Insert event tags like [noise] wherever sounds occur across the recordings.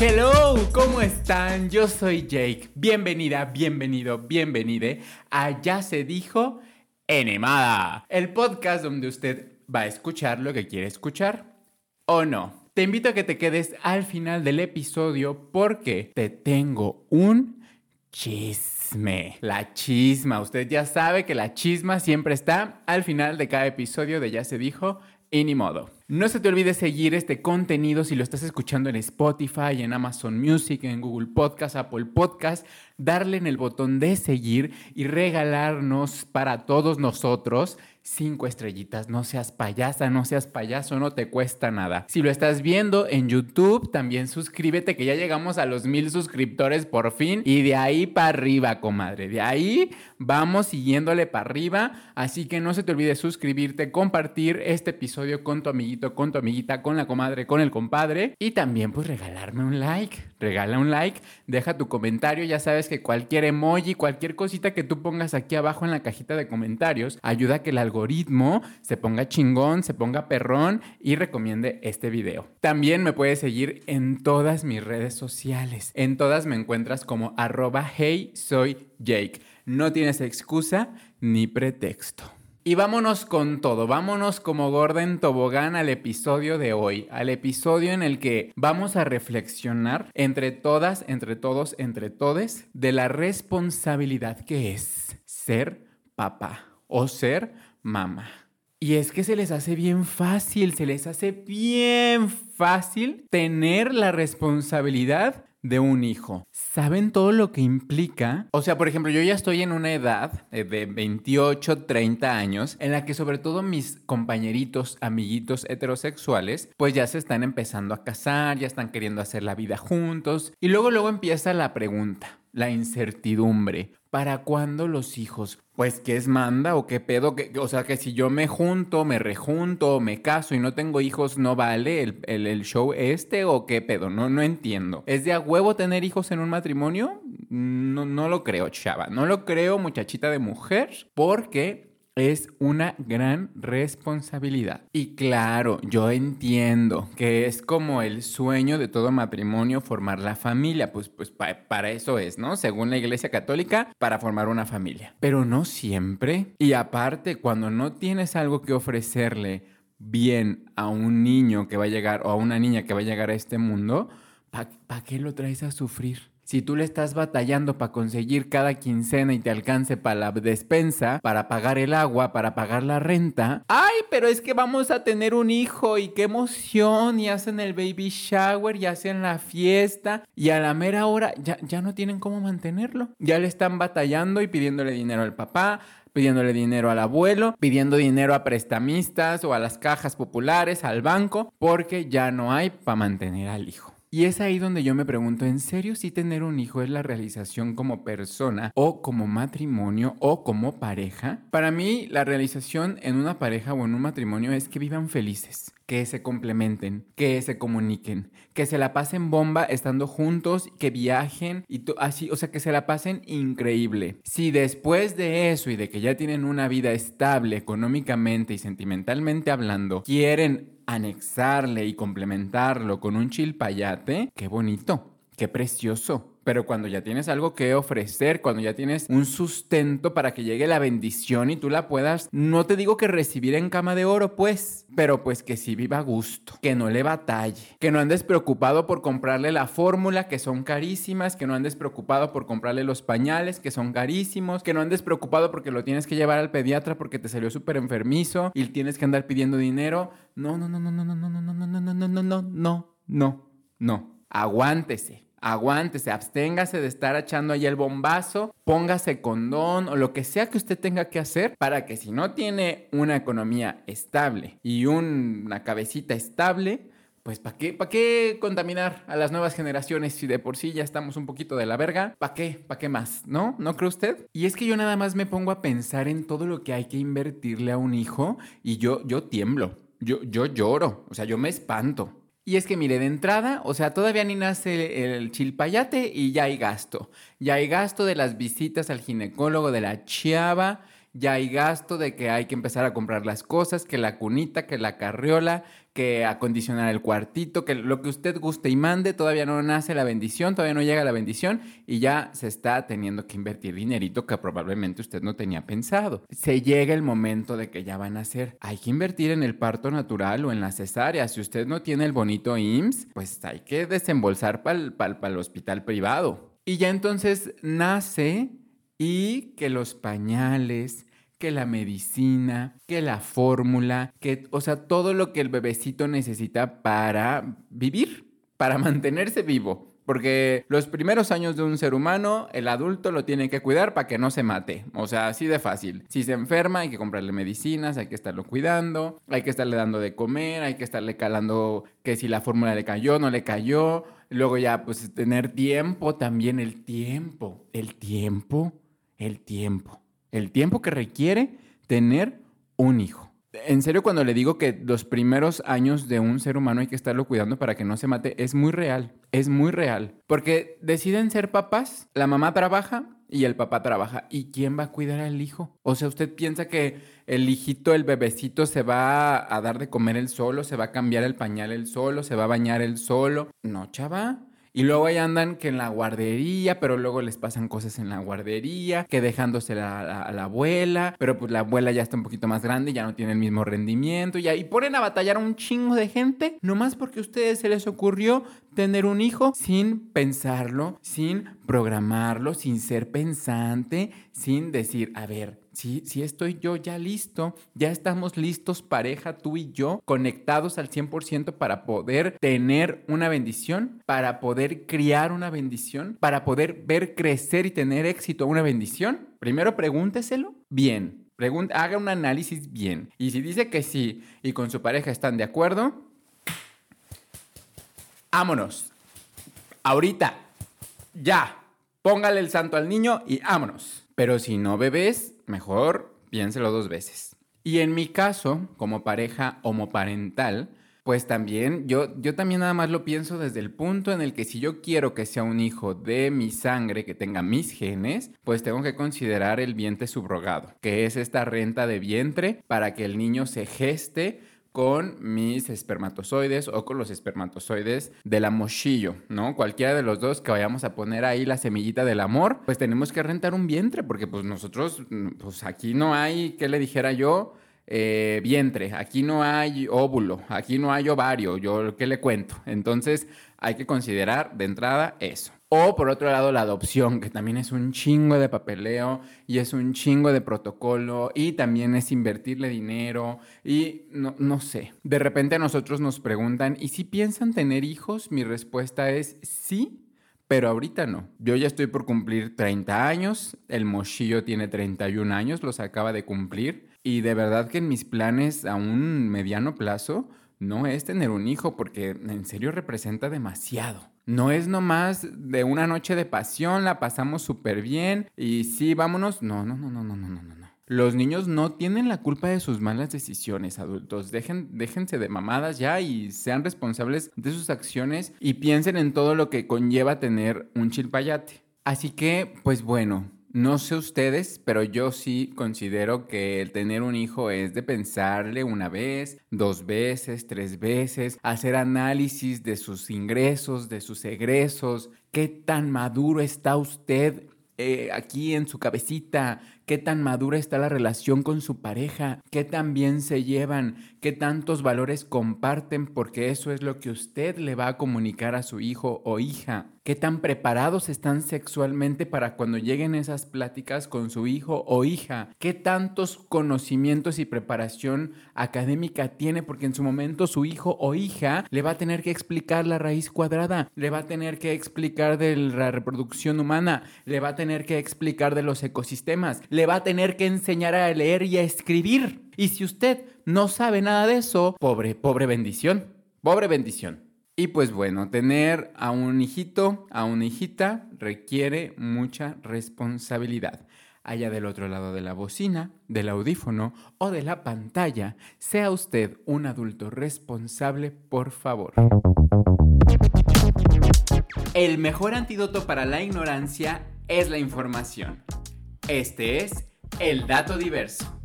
Hello, ¿cómo están? Yo soy Jake. Bienvenida, bienvenido, bienvenide a Ya se dijo Enemada, el podcast donde usted va a escuchar lo que quiere escuchar o no. Te invito a que te quedes al final del episodio porque te tengo un chisme. La chisma. Usted ya sabe que la chisma siempre está al final de cada episodio de Ya se dijo y modo. No se te olvide seguir este contenido si lo estás escuchando en Spotify, en Amazon Music, en Google Podcast, Apple Podcast, darle en el botón de seguir y regalarnos para todos nosotros cinco estrellitas. No seas payasa, no seas payaso, no te cuesta nada. Si lo estás viendo en YouTube, también suscríbete que ya llegamos a los mil suscriptores por fin y de ahí para arriba, comadre. De ahí vamos siguiéndole para arriba. Así que no se te olvide suscribirte, compartir este episodio con tu amiguito, con tu amiguita, con la comadre, con el compadre y también pues regalarme un like. Regala un like, deja tu comentario. Ya sabes que cualquier emoji, cualquier cosita que tú pongas aquí abajo en la cajita de comentarios ayuda a que el algoritmo se ponga chingón, se ponga perrón y recomiende este video. También me puedes seguir en todas mis redes sociales. En todas me encuentras como arroba hey soy Jake. No tienes excusa ni pretexto. Y vámonos con todo, vámonos como Gordon Tobogán al episodio de hoy, al episodio en el que vamos a reflexionar entre todas, entre todos, entre todes, de la responsabilidad que es ser papá o ser mamá. Y es que se les hace bien fácil, se les hace bien fácil tener la responsabilidad de un hijo. ¿Saben todo lo que implica? O sea, por ejemplo, yo ya estoy en una edad eh, de 28, 30 años en la que sobre todo mis compañeritos, amiguitos heterosexuales, pues ya se están empezando a casar, ya están queriendo hacer la vida juntos. Y luego, luego empieza la pregunta, la incertidumbre. ¿Para cuándo los hijos? Pues, ¿qué es manda o qué pedo? o sea, que si yo me junto, me rejunto, me caso y no tengo hijos, ¿no vale el, el, show este o qué pedo? No, no entiendo. ¿Es de a huevo tener hijos en un matrimonio? No, no lo creo, chava. No lo creo, muchachita de mujer, porque es una gran responsabilidad. Y claro, yo entiendo que es como el sueño de todo matrimonio formar la familia, pues, pues para eso es, ¿no? Según la Iglesia Católica, para formar una familia. Pero no siempre. Y aparte, cuando no tienes algo que ofrecerle bien a un niño que va a llegar o a una niña que va a llegar a este mundo, ¿para qué lo traes a sufrir? Si tú le estás batallando para conseguir cada quincena y te alcance para la despensa, para pagar el agua, para pagar la renta, ay, pero es que vamos a tener un hijo y qué emoción, y hacen el baby shower y hacen la fiesta y a la mera hora ya, ya no tienen cómo mantenerlo. Ya le están batallando y pidiéndole dinero al papá, pidiéndole dinero al abuelo, pidiendo dinero a prestamistas o a las cajas populares, al banco, porque ya no hay para mantener al hijo. Y es ahí donde yo me pregunto, ¿en serio si tener un hijo es la realización como persona o como matrimonio o como pareja? Para mí, la realización en una pareja o en un matrimonio es que vivan felices, que se complementen, que se comuniquen, que se la pasen bomba estando juntos, que viajen y así, o sea, que se la pasen increíble. Si después de eso y de que ya tienen una vida estable económicamente y sentimentalmente hablando, quieren anexarle y complementarlo con un chilpayate, qué bonito, qué precioso. Pero cuando ya tienes algo que ofrecer, cuando ya tienes un sustento para que llegue la bendición y tú la puedas, no te digo que recibir en cama de oro, pues, pero pues que sí viva a gusto, que no le batalle, que no andes preocupado por comprarle la fórmula, que son carísimas, que no andes preocupado por comprarle los pañales, que son carísimos, que no andes preocupado porque lo tienes que llevar al pediatra porque te salió súper enfermizo y tienes que andar pidiendo dinero. No, no, no, no, no, no, no, no, no, no, no, no, no, no, no, no. Aguántese aguántese, absténgase de estar echando ahí el bombazo, póngase condón o lo que sea que usted tenga que hacer para que si no tiene una economía estable y una cabecita estable, pues ¿para qué, ¿para qué contaminar a las nuevas generaciones si de por sí ya estamos un poquito de la verga? ¿Para qué? ¿Para qué más? ¿No? ¿No cree usted? Y es que yo nada más me pongo a pensar en todo lo que hay que invertirle a un hijo y yo, yo tiemblo, yo, yo lloro, o sea, yo me espanto. Y es que mire, de entrada, o sea, todavía ni nace el chilpayate y ya hay gasto. Ya hay gasto de las visitas al ginecólogo de la chava, ya hay gasto de que hay que empezar a comprar las cosas, que la cunita, que la carriola, que acondicionar el cuartito, que lo que usted guste y mande, todavía no nace la bendición, todavía no llega la bendición y ya se está teniendo que invertir dinerito que probablemente usted no tenía pensado. Se llega el momento de que ya van a nacer. Hay que invertir en el parto natural o en la cesárea. Si usted no tiene el bonito IMSS, pues hay que desembolsar para el hospital privado. Y ya entonces nace y que los pañales, que la medicina, que la fórmula, que, o sea, todo lo que el bebecito necesita para vivir, para [laughs] mantenerse vivo. Porque los primeros años de un ser humano, el adulto lo tiene que cuidar para que no se mate. O sea, así de fácil. Si se enferma, hay que comprarle medicinas, hay que estarlo cuidando, hay que estarle dando de comer, hay que estarle calando que si la fórmula le cayó, no le cayó. Luego ya, pues tener tiempo también, el tiempo, el tiempo, el tiempo el tiempo que requiere tener un hijo. En serio, cuando le digo que los primeros años de un ser humano hay que estarlo cuidando para que no se mate, es muy real, es muy real. Porque deciden ser papás, la mamá trabaja y el papá trabaja. ¿Y quién va a cuidar al hijo? O sea, usted piensa que el hijito, el bebecito se va a dar de comer él solo, se va a cambiar el pañal él solo, se va a bañar él solo. No, chava. Y luego ahí andan que en la guardería, pero luego les pasan cosas en la guardería, que dejándose a la, abuela, pero pues la abuela ya está un poquito más grande, ya no tiene el mismo rendimiento, y ponen a batallar a un chingo de gente, nomás porque a ustedes se les ocurrió tener un hijo sin pensarlo, sin programarlo, sin ser pensante, sin decir, a ver, si, estoy yo ya listo, ya estamos listos pareja, tú y yo, conectados al 100% para poder tener una bendición, para poder criar una bendición, para poder ver crecer y tener éxito una bendición. Primero pregúnteselo bien. haga un análisis bien. Y si dice que sí y con su pareja están de acuerdo, vámonos. Ahorita, ya, póngale el santo al niño y vámonos. Pero si no bebés, mejor piénselo dos veces. Y en mi caso, como pareja homoparental, pues también yo, yo también nada más lo pienso desde el punto en el que si yo quiero que sea un hijo de mi sangre, que tenga mis genes, pues tengo que considerar el vientre subrogado, que es esta renta de vientre para que el niño se geste con mis espermatozoides o con los espermatozoides del amochillo, ¿no? Cualquiera de los dos que vayamos a poner ahí la semillita del amor, pues tenemos que rentar un vientre, porque pues nosotros, pues aquí no hay, ¿qué le dijera yo? Eh, vientre, aquí no hay óvulo, aquí no hay ovario, yo qué le cuento. Entonces hay que considerar de entrada eso. O por otro lado la adopción, que también es un chingo de papeleo y es un chingo de protocolo y también es invertirle dinero y no, no sé. De repente a nosotros nos preguntan, ¿y si piensan tener hijos? Mi respuesta es sí, pero ahorita no. Yo ya estoy por cumplir 30 años, el mochillo tiene 31 años, los acaba de cumplir y de verdad que en mis planes a un mediano plazo no es tener un hijo porque en serio representa demasiado. No es nomás de una noche de pasión, la pasamos súper bien y sí, vámonos. No, no, no, no, no, no, no, no. Los niños no tienen la culpa de sus malas decisiones, adultos. Dejen, déjense de mamadas ya y sean responsables de sus acciones y piensen en todo lo que conlleva tener un chilpayate. Así que, pues bueno, no sé ustedes, pero yo sí considero que el tener un hijo es de pensarle una vez, dos veces, tres veces, hacer análisis de sus ingresos, de sus egresos, qué tan maduro está usted eh, aquí en su cabecita, qué tan madura está la relación con su pareja, qué tan bien se llevan, qué tantos valores comparten, porque eso es lo que usted le va a comunicar a su hijo o hija. Qué tan preparados están sexualmente para cuando lleguen esas pláticas con su hijo o hija. Qué tantos conocimientos y preparación académica tiene, porque en su momento su hijo o hija le va a tener que explicar la raíz cuadrada, le va a tener que explicar de la reproducción humana, le va a tener que explicar de los ecosistemas, le va a tener que enseñar a leer y a escribir. Y si usted no sabe nada de eso, pobre, pobre bendición, pobre bendición. Y pues bueno, tener a un hijito, a una hijita, requiere mucha responsabilidad. Allá del otro lado de la bocina, del audífono o de la pantalla, sea usted un adulto responsable, por favor. El mejor antídoto para la ignorancia es la información. Este es el dato diverso.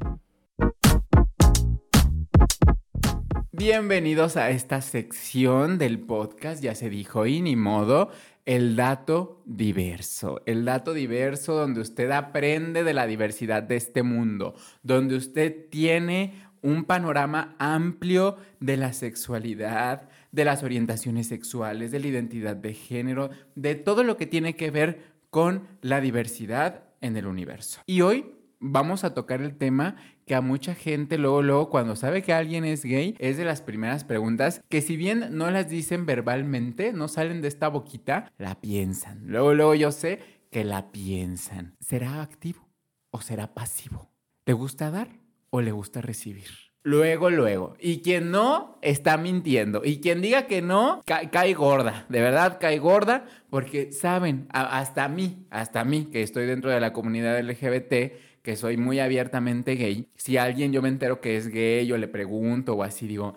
Bienvenidos a esta sección del podcast, ya se dijo y ni modo, el dato diverso. El dato diverso donde usted aprende de la diversidad de este mundo, donde usted tiene un panorama amplio de la sexualidad, de las orientaciones sexuales, de la identidad de género, de todo lo que tiene que ver con la diversidad en el universo. Y hoy vamos a tocar el tema que a mucha gente luego, luego, cuando sabe que alguien es gay, es de las primeras preguntas que si bien no las dicen verbalmente, no salen de esta boquita, la piensan. Luego, luego yo sé que la piensan. ¿Será activo o será pasivo? ¿Le gusta dar o le gusta recibir? Luego, luego. Y quien no, está mintiendo. Y quien diga que no, cae gorda. De verdad, cae gorda. Porque, saben, hasta mí, hasta mí, que estoy dentro de la comunidad LGBT, que soy muy abiertamente gay, si alguien yo me entero que es gay o le pregunto o así digo,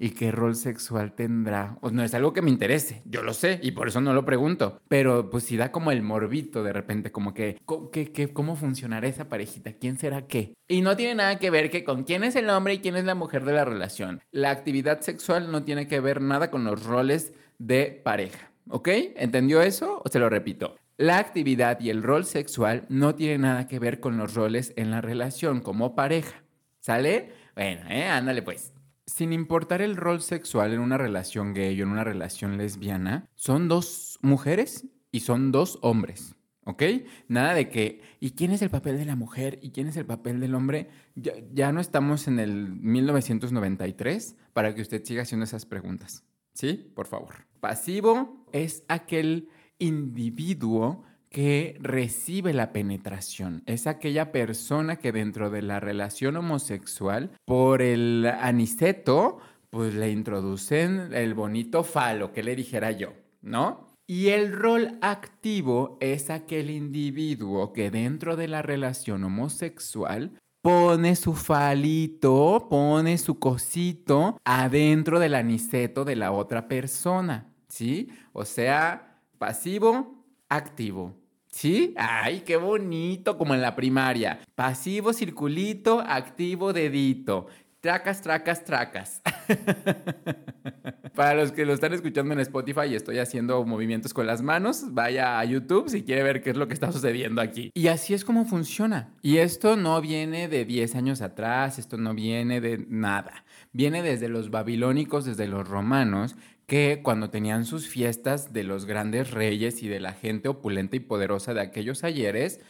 ¿y qué rol sexual tendrá? O no es algo que me interese, yo lo sé y por eso no lo pregunto, pero pues si da como el morbito de repente, como que, ¿cómo funcionará esa parejita? ¿Quién será qué? Y no tiene nada que ver que con quién es el hombre y quién es la mujer de la relación. La actividad sexual no tiene que ver nada con los roles de pareja. ¿Ok? ¿Entendió eso? O se lo repito. La actividad y el rol sexual no tienen nada que ver con los roles en la relación como pareja. ¿Sale? Bueno, ¿eh? Ándale pues. Sin importar el rol sexual en una relación gay o en una relación lesbiana, son dos mujeres y son dos hombres. ¿Ok? Nada de que, ¿y quién es el papel de la mujer? ¿Y quién es el papel del hombre? Ya, ya no estamos en el 1993 para que usted siga haciendo esas preguntas. ¿Sí? Por favor. Pasivo es aquel individuo que recibe la penetración. Es aquella persona que dentro de la relación homosexual, por el aniceto, pues le introducen el bonito falo, que le dijera yo, ¿no? Y el rol activo es aquel individuo que dentro de la relación homosexual pone su falito, pone su cosito adentro del aniceto de la otra persona, ¿sí? O sea, Pasivo, activo. ¿Sí? Ay, qué bonito, como en la primaria. Pasivo, circulito, activo, dedito. Tracas, tracas, tracas. [laughs] Para los que lo están escuchando en Spotify y estoy haciendo movimientos con las manos, vaya a YouTube si quiere ver qué es lo que está sucediendo aquí. Y así es como funciona. Y esto no viene de 10 años atrás, esto no viene de nada. Viene desde los babilónicos, desde los romanos, que cuando tenían sus fiestas de los grandes reyes y de la gente opulenta y poderosa de aquellos ayeres,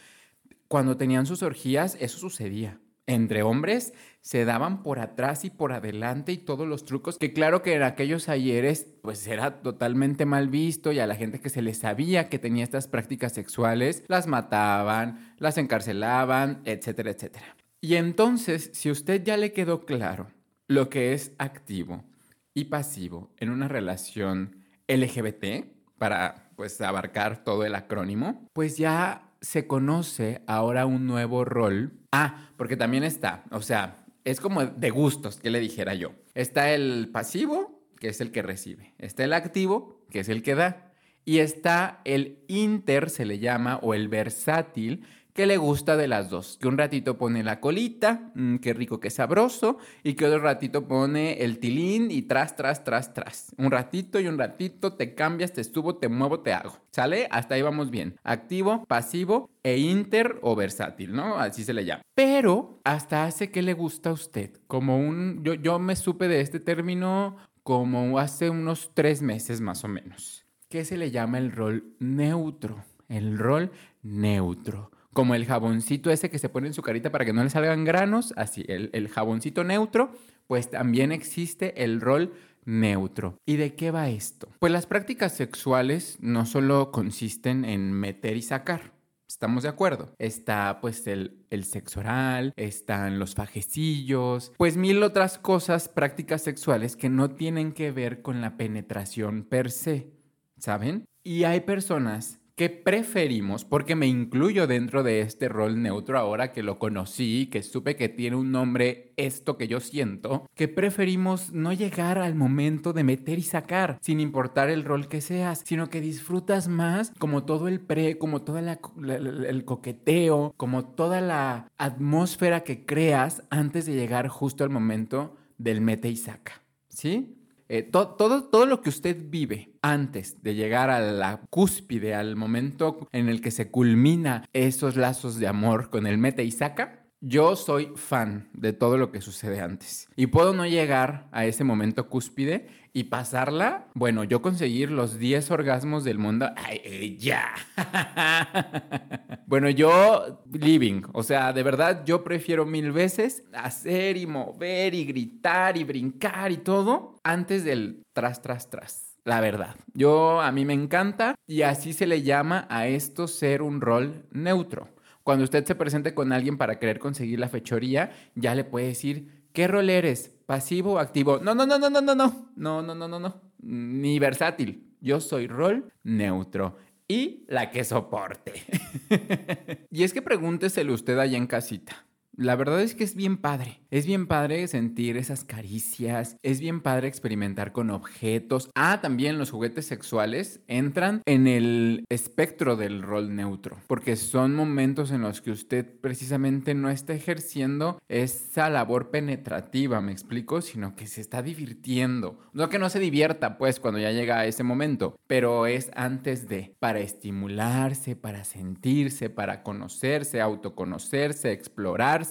cuando tenían sus orgías, eso sucedía. Entre hombres se daban por atrás y por adelante y todos los trucos que claro que en aquellos ayeres pues era totalmente mal visto y a la gente que se les sabía que tenía estas prácticas sexuales las mataban, las encarcelaban, etcétera, etcétera. Y entonces, si usted ya le quedó claro lo que es activo, y pasivo en una relación LGBT, para pues abarcar todo el acrónimo, pues ya se conoce ahora un nuevo rol. Ah, porque también está, o sea, es como de gustos, que le dijera yo. Está el pasivo, que es el que recibe. Está el activo, que es el que da. Y está el inter, se le llama, o el versátil, que le gusta de las dos. Que un ratito pone la colita, mm, qué rico, qué sabroso, y que otro ratito pone el tilín y tras, tras, tras, tras. Un ratito y un ratito te cambias, te estuvo, te muevo, te hago. ¿Sale? Hasta ahí vamos bien. Activo, pasivo e inter o versátil, ¿no? Así se le llama. Pero hasta hace que le gusta a usted. Como un, yo, yo me supe de este término como hace unos tres meses más o menos. ¿Qué se le llama el rol neutro. El rol neutro como el jaboncito ese que se pone en su carita para que no le salgan granos, así, el, jaboncito neutro, pues también existe el rol neutro. ¿Y de qué va esto? Pues las prácticas sexuales no solo consisten en meter y sacar. ¿Estamos de acuerdo? Está pues el, el, sexo oral, están los fajecillos, pues mil otras cosas, prácticas sexuales que no tienen que ver con la penetración per se, ¿saben? Y hay personas ¿Qué preferimos? Porque me incluyo dentro de este rol neutro ahora que lo conocí, que supe que tiene un nombre esto que yo siento, que preferimos no llegar al momento de meter y sacar, sin importar el rol que seas, sino que disfrutas más como todo el pre, como todo el coqueteo, como toda la atmósfera que creas antes de llegar justo al momento del mete y saca, ¿sí? Eh, todo, todo lo que usted vive antes de llegar a la cúspide, al momento en el que se culmina esos lazos de amor con el mete y saca, yo soy fan de todo lo que sucede antes. Y puedo no llegar a ese momento cúspide y pasarla, bueno, yo conseguir los 10 orgasmos del mundo. ¡Ay, ya! [laughs] bueno, yo living, o sea, de verdad yo prefiero mil veces hacer y mover y gritar y brincar y todo antes del tras, tras, tras. La verdad, yo a mí me encanta y así se le llama a esto ser un rol neutro. Cuando usted se presente con alguien para querer conseguir la fechoría, ya le puede decir, ¿qué rol eres? ¿Pasivo o activo? No, no, no, no, no, no, no, no, no, no, no, no, ni versátil. Yo soy rol neutro y la que soporte. [laughs] y es que pregúnteselo usted allá en casita. La verdad es que es bien padre. Es bien padre sentir esas caricias. Es bien padre experimentar con objetos. Ah, también los juguetes sexuales entran en el espectro del rol neutro. Porque son momentos en los que usted precisamente no está ejerciendo esa labor penetrativa, me explico, sino que se está divirtiendo. No que no se divierta, pues, cuando ya llega a ese momento. Pero es antes de, para estimularse, para sentirse, para conocerse, autoconocerse, explorar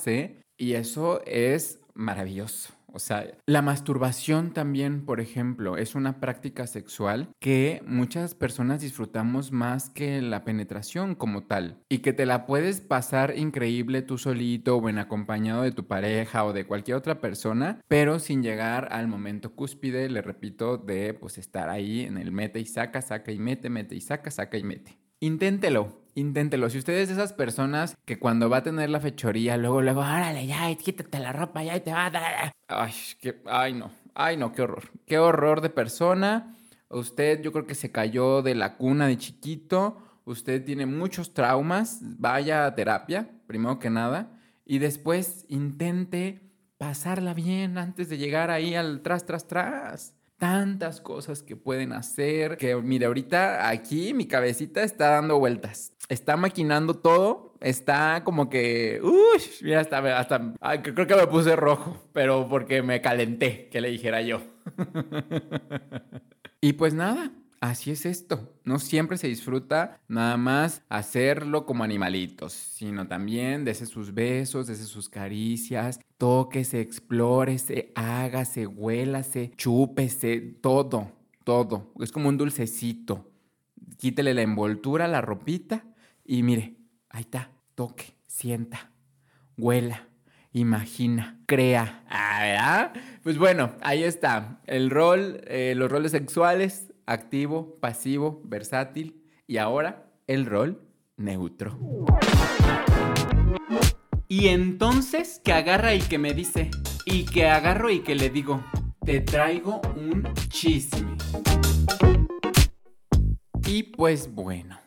y eso es maravilloso. O sea, la masturbación también, por ejemplo, es una práctica sexual que muchas personas disfrutamos más que la penetración como tal. Y que te la puedes pasar increíble tú solito o en acompañado de tu pareja o de cualquier otra persona, pero sin llegar al momento cúspide, le repito, de pues estar ahí en el mete y saca, saca y mete, mete y saca, saca y mete. Inténtelo, inténtelo. Si usted es de esas personas que cuando va a tener la fechoría, luego, luego, órale, ya, quítate la ropa, ya, y te va. Ay, que, ay, no, ay, no, qué horror. Qué horror de persona. Usted, yo creo que se cayó de la cuna de chiquito. Usted tiene muchos traumas. Vaya a terapia, primero que nada. Y después intente pasarla bien antes de llegar ahí al tras, tras, tras tantas cosas que pueden hacer, que mire, ahorita aquí mi cabecita está dando vueltas, está maquinando todo, está como que, mira, hasta, hasta creo que me puse rojo, pero porque me calenté, que le dijera yo. [laughs] y pues nada, Así es esto. No siempre se disfruta nada más hacerlo como animalitos, sino también desde sus besos, desde sus caricias, tóquese, explórese, hágase, huélase, chúpese, todo, todo. Es como un dulcecito. Quítele la envoltura, la ropita y mire, ahí está, toque, sienta, huela imagina, crea. Ah. Pues bueno, ahí está. El rol, eh, los roles sexuales activo, pasivo, versátil y ahora el rol neutro. Y entonces que agarra y que me dice, y que agarro y que le digo, te traigo un chisme. Y pues bueno,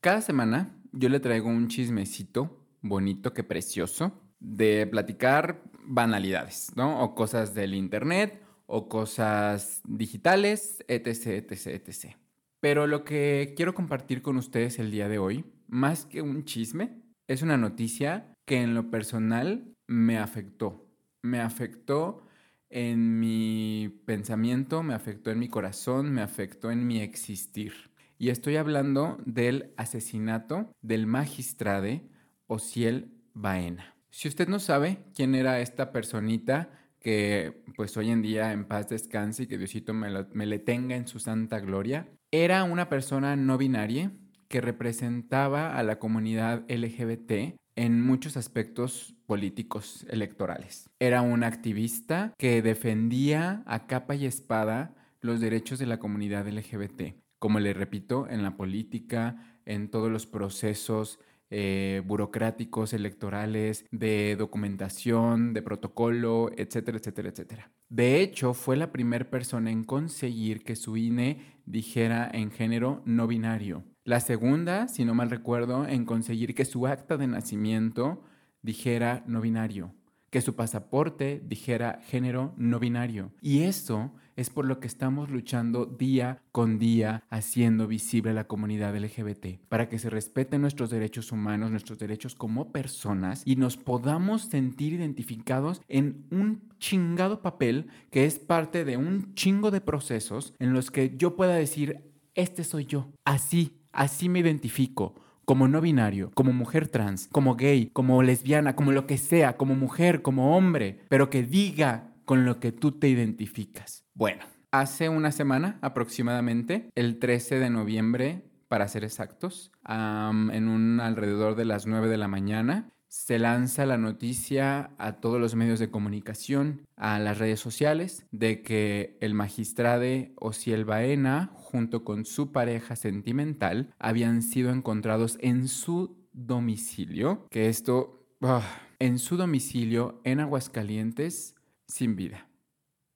cada semana yo le traigo un chismecito bonito que precioso de platicar banalidades, ¿no? O cosas del internet o cosas digitales, etc, etc, etc. Pero lo que quiero compartir con ustedes el día de hoy, más que un chisme, es una noticia que en lo personal me afectó. Me afectó en mi pensamiento, me afectó en mi corazón, me afectó en mi existir. Y estoy hablando del asesinato del magistrade Ociel Baena. Si usted no sabe quién era esta personita, que pues hoy en día en paz descanse y que Diosito me, le tenga en su santa gloria, era una persona no binaria que representaba a la comunidad LGBT en muchos aspectos políticos electorales. Era un activista que defendía a capa y espada los derechos de la comunidad LGBT, como le repito, en la política, en todos los procesos eh, burocráticos, electorales, de documentación, de protocolo, etcétera, etcétera, etcétera. De hecho, fue la primera persona en conseguir que su INE dijera en género no binario. La segunda, si no mal recuerdo, en conseguir que su acta de nacimiento dijera no binario, que su pasaporte dijera género no binario. Y eso es por lo que estamos luchando día con día haciendo visible a la comunidad LGBT, para que se respeten nuestros derechos humanos, nuestros derechos como personas y nos podamos sentir identificados en un chingado papel que es parte de un chingo de procesos en los que yo pueda decir, este soy yo, así, así me identifico como no binario, como mujer trans, como gay, como lesbiana, como lo que sea, como mujer, como hombre, pero que diga con lo que tú te identificas. Bueno, hace una semana aproximadamente, el 13 de noviembre, para ser exactos, en un alrededor de las 9 de la mañana, se lanza la noticia a todos los medios de comunicación, a las redes sociales, de que el magistrado Ociel Baena, junto con su pareja sentimental, habían sido encontrados en su domicilio, que esto, ah, en su domicilio en Aguascalientes, sin vida.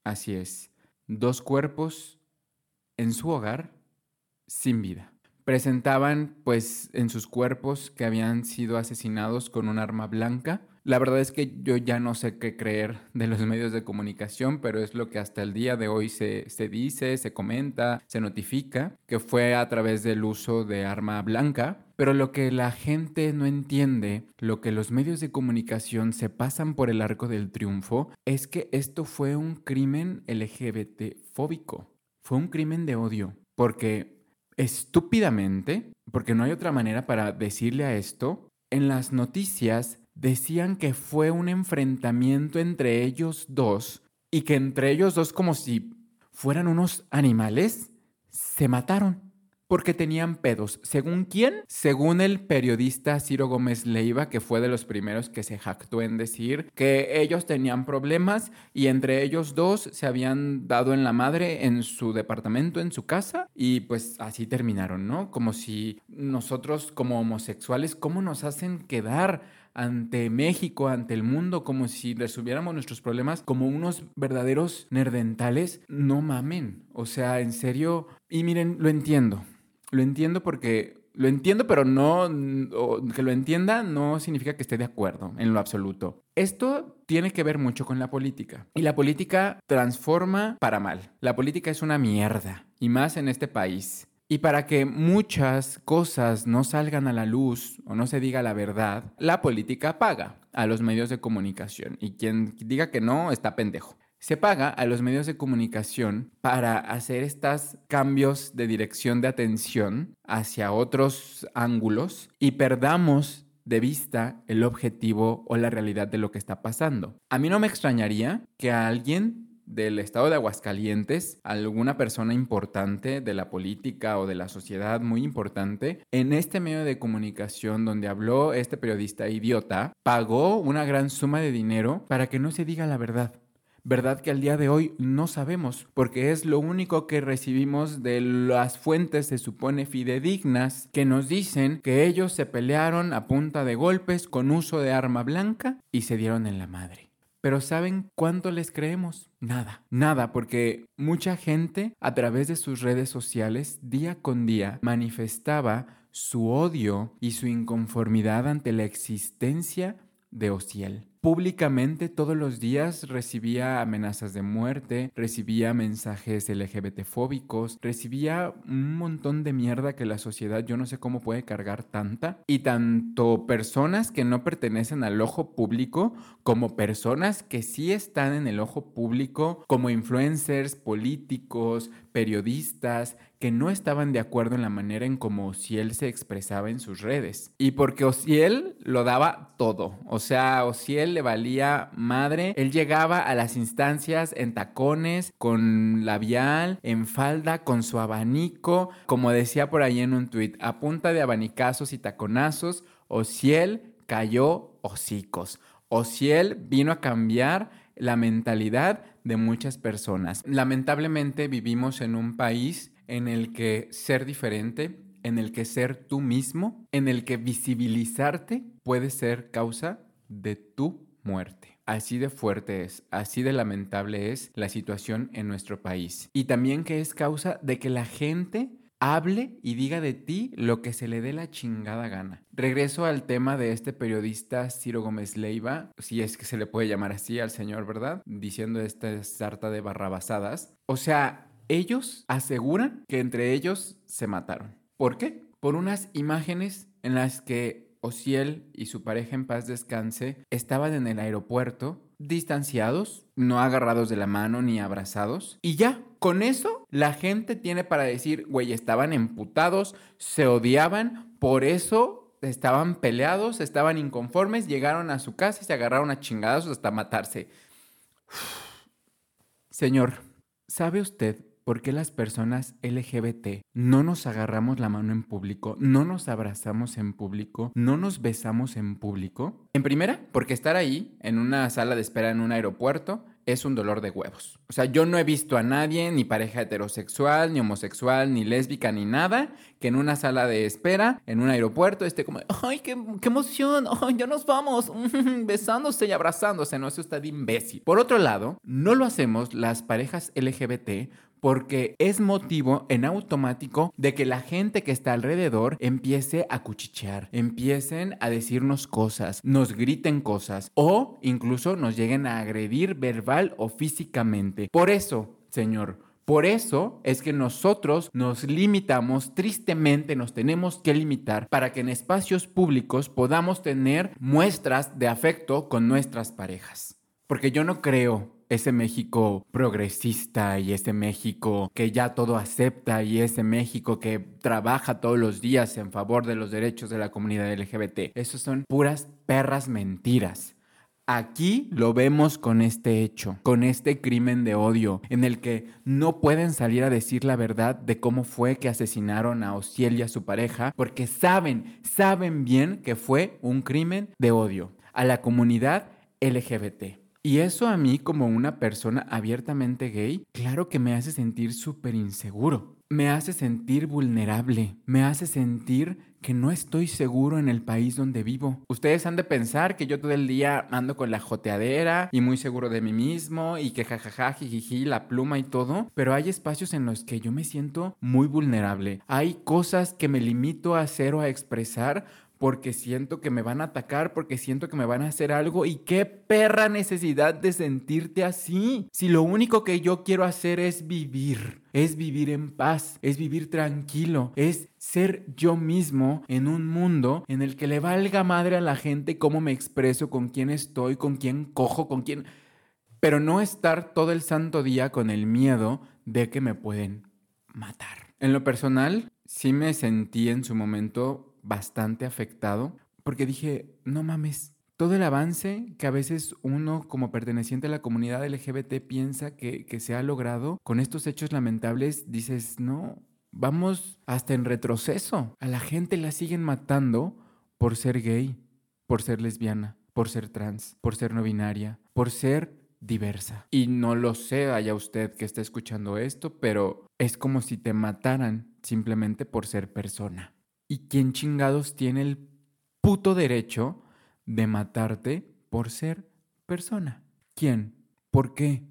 Así es, dos cuerpos en su hogar sin vida. Presentaban pues en sus cuerpos que habían sido asesinados con un arma blanca. La verdad es que yo ya no sé qué creer de los medios de comunicación, pero es lo que hasta el día de hoy se, se dice, se comenta, se notifica, que fue a través del uso de arma blanca pero lo que la gente no entiende, lo que los medios de comunicación se pasan por el arco del triunfo, es que esto fue un crimen LGBT fóbico. Fue un crimen de odio. Porque estúpidamente, porque no hay otra manera para decirle a esto, en las noticias decían que fue un enfrentamiento entre ellos dos y que entre ellos dos como si fueran unos animales, se mataron porque tenían pedos. ¿Según quién? Según el periodista Ciro Gómez Leiva, que fue de los primeros que se jactó en decir que ellos tenían problemas y entre ellos dos se habían dado en la madre en su departamento, en su casa, y pues así terminaron, ¿no? Como si nosotros como homosexuales, ¿cómo nos hacen quedar? ante México, ante el mundo, como si resolviéramos nuestros problemas como unos verdaderos nerdentales, no mamen. O sea, en serio, y miren, lo entiendo. Lo entiendo porque lo entiendo, pero no que lo entienda no significa que esté de acuerdo en lo absoluto. Esto tiene que ver mucho con la política y la política transforma para mal. La política es una mierda y más en este país. Y para que muchas cosas no salgan a la luz o no se diga la verdad, la política paga a los medios de comunicación. Y quien diga que no, está pendejo se paga a los medios de comunicación para hacer estos cambios de dirección de atención hacia otros ángulos y perdamos de vista el objetivo o la realidad de lo que está pasando. A mí no me extrañaría que a alguien del estado de Aguascalientes, alguna persona importante de la política o de la sociedad muy importante, en este medio de comunicación donde habló este periodista idiota, pagó una gran suma de dinero para que no se diga la verdad verdad que al día de hoy no sabemos, porque es lo único que recibimos de las fuentes se supone fidedignas que nos dicen que ellos se pelearon a punta de golpes con uso de arma blanca y se dieron en la madre. Pero ¿saben cuánto les creemos? Nada, nada, porque mucha gente a través de sus redes sociales día con día manifestaba su odio y su inconformidad ante la existencia de Ociel. Públicamente todos los días recibía amenazas de muerte, recibía mensajes LGBT fóbicos, recibía un montón de mierda que la sociedad yo no sé cómo puede cargar tanta. Y tanto personas que no pertenecen al ojo público como personas que sí están en el ojo público como influencers, políticos, periodistas, que no estaban de acuerdo en la manera en cómo Ociel se expresaba en sus redes. Y porque Ociel lo daba todo. O sea, Ociel le valía madre. Él llegaba a las instancias en tacones, con labial, en falda, con su abanico. Como decía por ahí en un tuit, a punta de abanicazos y taconazos, Ociel cayó hocicos. Ociel vino a cambiar la mentalidad de muchas personas. Lamentablemente vivimos en un país en el que ser diferente, en el que ser tú mismo, en el que visibilizarte puede ser causa de tu muerte. Así de fuerte es, así de lamentable es la situación en nuestro país. Y también que es causa de que la gente hable y diga de ti lo que se le dé la chingada gana. Regreso al tema de este periodista Ciro Gómez Leiva, si es que se le puede llamar así al señor, ¿verdad? Diciendo esta sarta de barrabasadas. O sea, ellos aseguran que entre ellos se mataron. ¿Por qué? Por unas imágenes en las que Ociel y su pareja en paz descanse estaban en el aeropuerto distanciados, no agarrados de la mano ni abrazados. Y ya, con eso la gente tiene para decir, güey, estaban emputados, se odiaban, por eso estaban peleados, estaban inconformes, llegaron a su casa y se agarraron a chingados hasta matarse. Señor, ¿sabe usted por qué las personas LGBT no nos agarramos la mano en público, no nos abrazamos en público, no nos besamos en público? En primera, porque estar ahí, en una sala de espera en un aeropuerto, es un dolor de huevos. O sea, yo no he visto a nadie, ni pareja heterosexual, ni homosexual, ni lésbica, ni nada, que en una sala de espera, en un aeropuerto, esté como, ¡ay, qué, emoción! [laughs] ¡ay, ya nos vamos! [laughs] Besándose y abrazándose, no, eso está de imbécil. Por otro lado, no lo hacemos las parejas LGBT porque es motivo en automático de que la gente que está alrededor empiece a cuchichear, empiecen a decirnos cosas, nos griten cosas o incluso nos lleguen a agredir verbal o físicamente. Por eso, Señor, por eso es que nosotros nos limitamos, tristemente nos tenemos que limitar para que en espacios públicos podamos tener muestras de afecto con nuestras parejas. Porque yo no creo ese México progresista y ese México que ya todo acepta y ese México que trabaja todos los días en favor de los derechos de la comunidad LGBT. Esos son puras perras mentiras. Aquí lo vemos con este hecho, con este crimen de odio, en el que no pueden salir a decir la verdad de cómo fue que asesinaron a Ociel y a su pareja, porque saben, saben bien que fue un crimen de odio a la comunidad LGBT. Y eso a mí como una persona abiertamente gay, claro que me hace sentir súper inseguro. Me hace sentir vulnerable. Me hace sentir que no estoy seguro en el país donde vivo. Ustedes han de pensar que yo todo el día ando con la joteadera y muy seguro de mí mismo y que jajaja, jijiji, la pluma y todo, pero hay espacios en los que yo me siento muy vulnerable. Hay cosas que me limito a hacer o a expresar porque siento que me van a atacar, porque siento que me van a hacer algo. ¿Y qué perra necesidad de sentirte así? Si lo único que yo quiero hacer es vivir, es vivir en paz, es vivir tranquilo, es ser yo mismo en un mundo en el que le valga madre a la gente cómo me expreso, con quién estoy, con quién cojo, con quién... Pero no estar todo el santo día con el miedo de que me pueden matar. En lo personal, sí me sentí en su momento bastante afectado porque dije, no mames, todo el avance que a veces uno como perteneciente a la comunidad LGBT piensa que, que se ha logrado con estos hechos lamentables, dices, no, vamos hasta en retroceso. A la gente la siguen matando por ser gay, por ser lesbiana, por ser trans, por ser no binaria, por ser diversa. Y no lo sé, haya usted que esté escuchando esto, pero es como si te mataran simplemente por ser persona. ¿Y quién chingados tiene el puto derecho de matarte por ser persona? ¿Quién? ¿Por qué?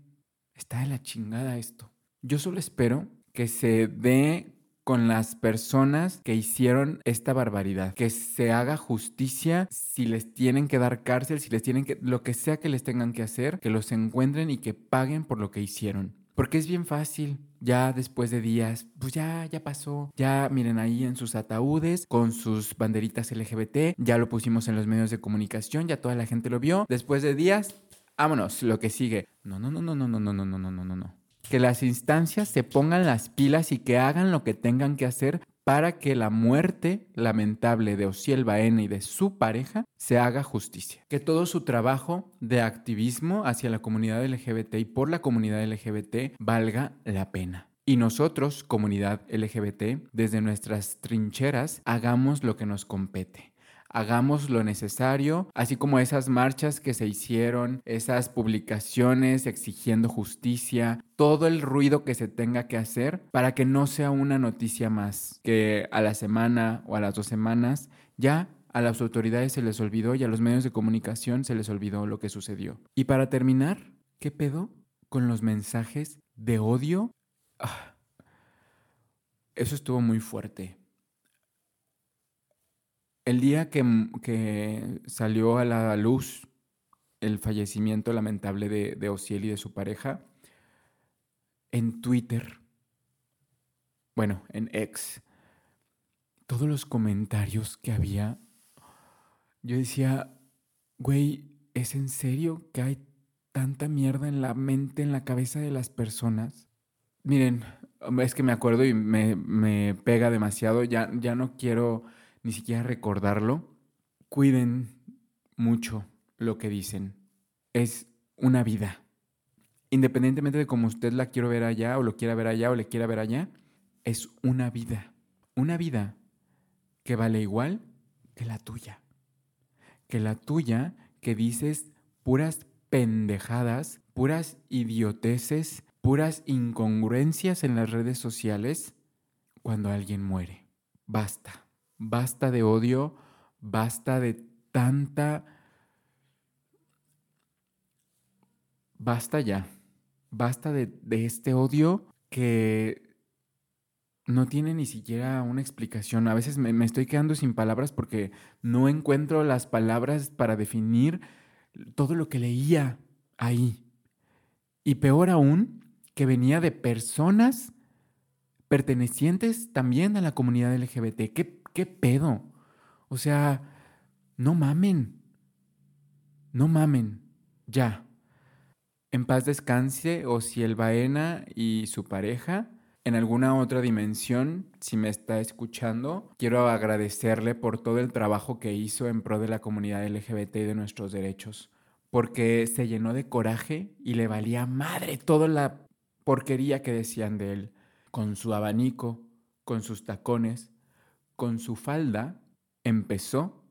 Está de la chingada esto. Yo solo espero que se dé con las personas que hicieron esta barbaridad, que se haga justicia si les tienen que dar cárcel, si les tienen que lo que sea que les tengan que hacer, que los encuentren y que paguen por lo que hicieron. Porque es bien fácil, ya después de días, pues ya, ya pasó. Ya miren ahí en sus ataúdes con sus banderitas LGBT, ya lo pusimos en los medios de comunicación, ya toda la gente lo vio. Después de días, vámonos, lo que sigue. No, no, no, no, no, no, no, no, no, no, no, no. Que las instancias se pongan las pilas y que hagan lo que tengan que hacer para que la muerte lamentable de Ociel Baena y de su pareja se haga justicia. Que todo su trabajo de activismo hacia la comunidad LGBT y por la comunidad LGBT valga la pena. Y nosotros, comunidad LGBT, desde nuestras trincheras, hagamos lo que nos compete hagamos lo necesario, así como esas marchas que se hicieron, esas publicaciones exigiendo justicia, todo el ruido que se tenga que hacer para que no sea una noticia más, que a la semana o a las dos semanas ya a las autoridades se les olvidó y a los medios de comunicación se les olvidó lo que sucedió. Y para terminar, ¿qué pedo con los mensajes de odio? Ah eso estuvo muy fuerte. El día que, que, salió a la luz el fallecimiento lamentable de, de Ociel y de su pareja, en Twitter, bueno, en X, todos los comentarios que había, yo decía, güey, ¿es en serio que hay tanta mierda en la mente, en la cabeza de las personas? Miren, es que me acuerdo y me, me pega demasiado, ya, ya no quiero ni siquiera recordarlo. Cuiden mucho lo que dicen. Es una vida. Independientemente de cómo usted la quiera ver allá o lo quiera ver allá o le quiera ver allá, es una vida. Una vida que vale igual que la tuya. Que la tuya que dices puras pendejadas, puras idioteces, puras incongruencias en las redes sociales cuando alguien muere. Basta. Basta de odio, basta de tanta... Basta ya. Basta de, de este odio que no tiene ni siquiera una explicación. A veces me, estoy quedando sin palabras porque no encuentro las palabras para definir todo lo que leía ahí. Y peor aún, que venía de personas pertenecientes también a la comunidad LGBT. ¿Qué, qué pedo? O sea, no mamen. No mamen. Ya. En paz descanse el Baena y su pareja en alguna otra dimensión, si me está escuchando, quiero agradecerle por todo el trabajo que hizo en pro de la comunidad LGBT y de nuestros derechos, porque se llenó de coraje y le valía madre toda la porquería que decían de él, con su abanico, con sus tacones, con su falda, empezó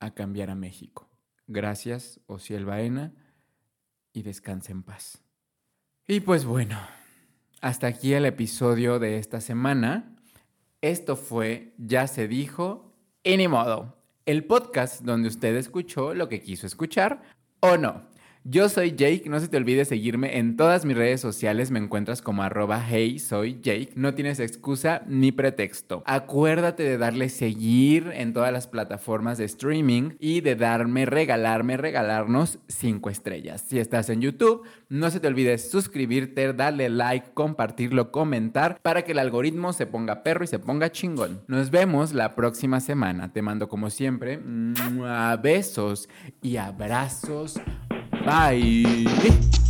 a cambiar a México. Gracias, Ociel Baena, y descanse en paz. Y pues bueno, hasta aquí el episodio de esta semana. Esto fue Ya se dijo y ni modo. El podcast donde usted escuchó lo que quiso escuchar o no. Yo soy Jake, no se te olvide seguirme en todas mis redes sociales, me encuentras como arroba hey soy Jake, no tienes excusa ni pretexto. Acuérdate de darle seguir en todas las plataformas de streaming y de darme, regalarme, regalarnos cinco estrellas. Si estás en YouTube, no se te olvide suscribirte, darle like, compartirlo, comentar para que el algoritmo se ponga perro y se ponga chingón. Nos vemos la próxima semana. Te mando como siempre besos y abrazos Bye.